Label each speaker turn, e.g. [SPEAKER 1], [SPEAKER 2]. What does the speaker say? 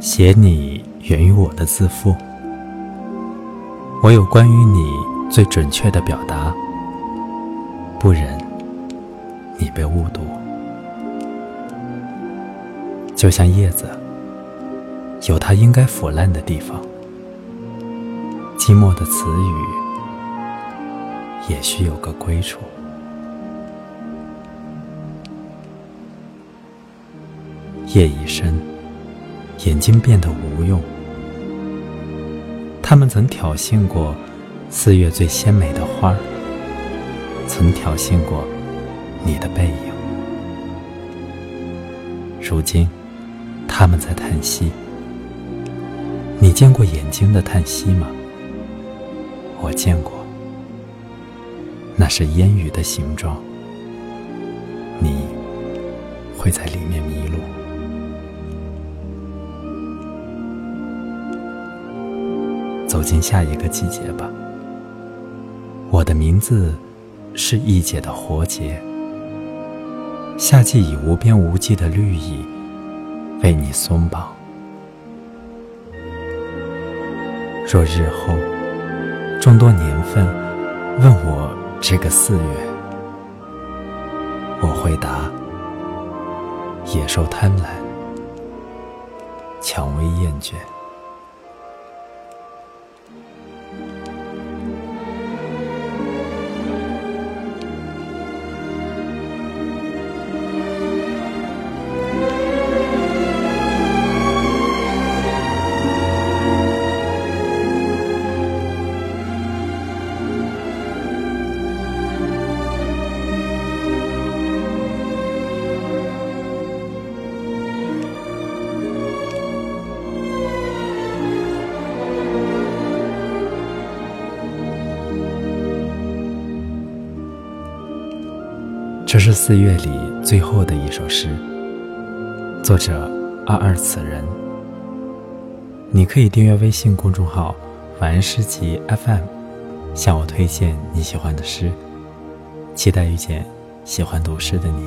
[SPEAKER 1] 写你源于我的自负，我有关于你最准确的表达，不忍你被误读。就像叶子，有它应该腐烂的地方，寂寞的词语也需有个归处。夜已深，眼睛变得无用。他们曾挑衅过四月最鲜美的花儿，曾挑衅过你的背影。如今，他们在叹息。你见过眼睛的叹息吗？我见过，那是烟雨的形状。你会在里面迷路。走进下一个季节吧。我的名字是易姐的活结。夏季以无边无际的绿意为你松绑。若日后众多年份问我这个四月，我会答：野兽贪婪，蔷薇厌倦。这是四月里最后的一首诗，作者二二此人。你可以订阅微信公众号“晚安诗集 FM”，向我推荐你喜欢的诗，期待遇见喜欢读诗的你。